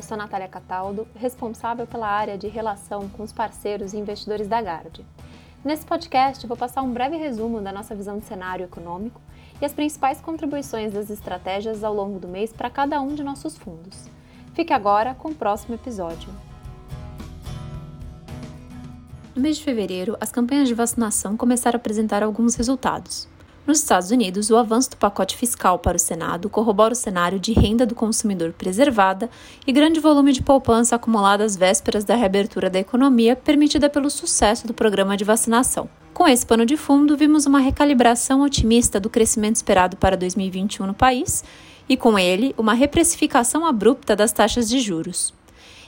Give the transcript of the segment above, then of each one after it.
eu sou Natália Cataldo, responsável pela área de relação com os parceiros e investidores da Gard. Nesse podcast, vou passar um breve resumo da nossa visão de cenário econômico e as principais contribuições das estratégias ao longo do mês para cada um de nossos fundos. Fique agora com o próximo episódio. No mês de fevereiro, as campanhas de vacinação começaram a apresentar alguns resultados. Nos Estados Unidos, o avanço do pacote fiscal para o Senado corrobora o cenário de renda do consumidor preservada e grande volume de poupança acumulada às vésperas da reabertura da economia, permitida pelo sucesso do programa de vacinação. Com esse pano de fundo, vimos uma recalibração otimista do crescimento esperado para 2021 no país e, com ele, uma reprecificação abrupta das taxas de juros.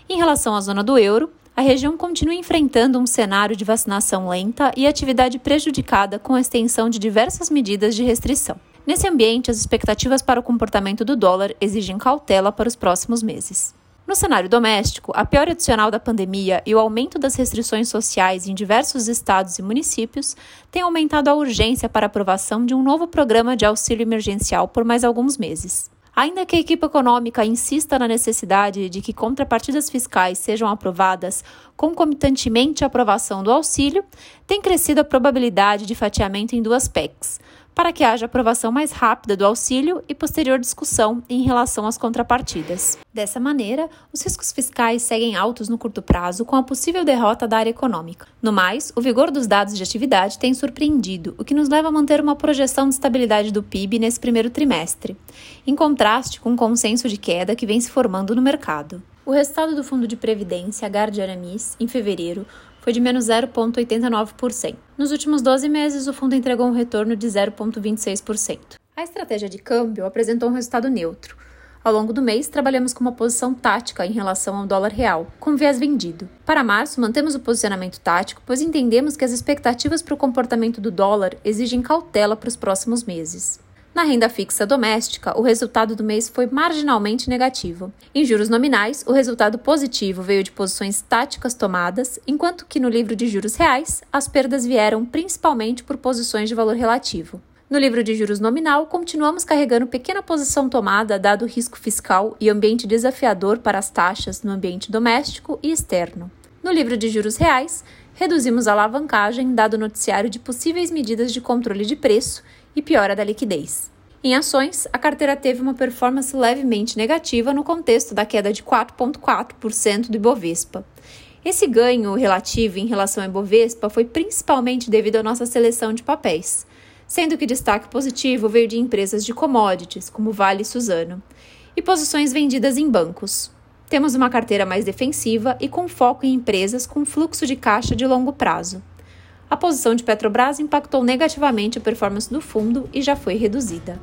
Em relação à zona do euro, a região continua enfrentando um cenário de vacinação lenta e atividade prejudicada com a extensão de diversas medidas de restrição. Nesse ambiente, as expectativas para o comportamento do dólar exigem cautela para os próximos meses. No cenário doméstico, a pior adicional da pandemia e o aumento das restrições sociais em diversos estados e municípios têm aumentado a urgência para aprovação de um novo programa de auxílio emergencial por mais alguns meses. Ainda que a equipe econômica insista na necessidade de que contrapartidas fiscais sejam aprovadas concomitantemente à aprovação do auxílio, tem crescido a probabilidade de fatiamento em duas PECs, para que haja aprovação mais rápida do auxílio e posterior discussão em relação às contrapartidas. Dessa maneira, os riscos fiscais seguem altos no curto prazo com a possível derrota da área econômica. No mais, o vigor dos dados de atividade tem surpreendido, o que nos leva a manter uma projeção de estabilidade do PIB nesse primeiro trimestre, em contraste com o consenso de queda que vem se formando no mercado. O resultado do Fundo de Previdência, Gard Aramis, em fevereiro, foi de menos 0,89%. Nos últimos 12 meses, o fundo entregou um retorno de 0,26%. A estratégia de câmbio apresentou um resultado neutro. Ao longo do mês, trabalhamos com uma posição tática em relação ao dólar real, com viés vendido. Para março, mantemos o posicionamento tático, pois entendemos que as expectativas para o comportamento do dólar exigem cautela para os próximos meses. Na renda fixa doméstica, o resultado do mês foi marginalmente negativo. Em juros nominais, o resultado positivo veio de posições táticas tomadas, enquanto que no livro de juros reais, as perdas vieram principalmente por posições de valor relativo. No livro de juros nominal, continuamos carregando pequena posição tomada dado o risco fiscal e ambiente desafiador para as taxas no ambiente doméstico e externo. No livro de juros reais, reduzimos a alavancagem dado o noticiário de possíveis medidas de controle de preço e piora da liquidez. Em ações, a carteira teve uma performance levemente negativa no contexto da queda de 4,4% do Ibovespa. Esse ganho relativo em relação ao Ibovespa foi principalmente devido à nossa seleção de papéis, sendo que destaque positivo veio de empresas de commodities, como Vale e Suzano, e posições vendidas em bancos. Temos uma carteira mais defensiva e com foco em empresas com fluxo de caixa de longo prazo a posição de Petrobras impactou negativamente a performance do fundo e já foi reduzida.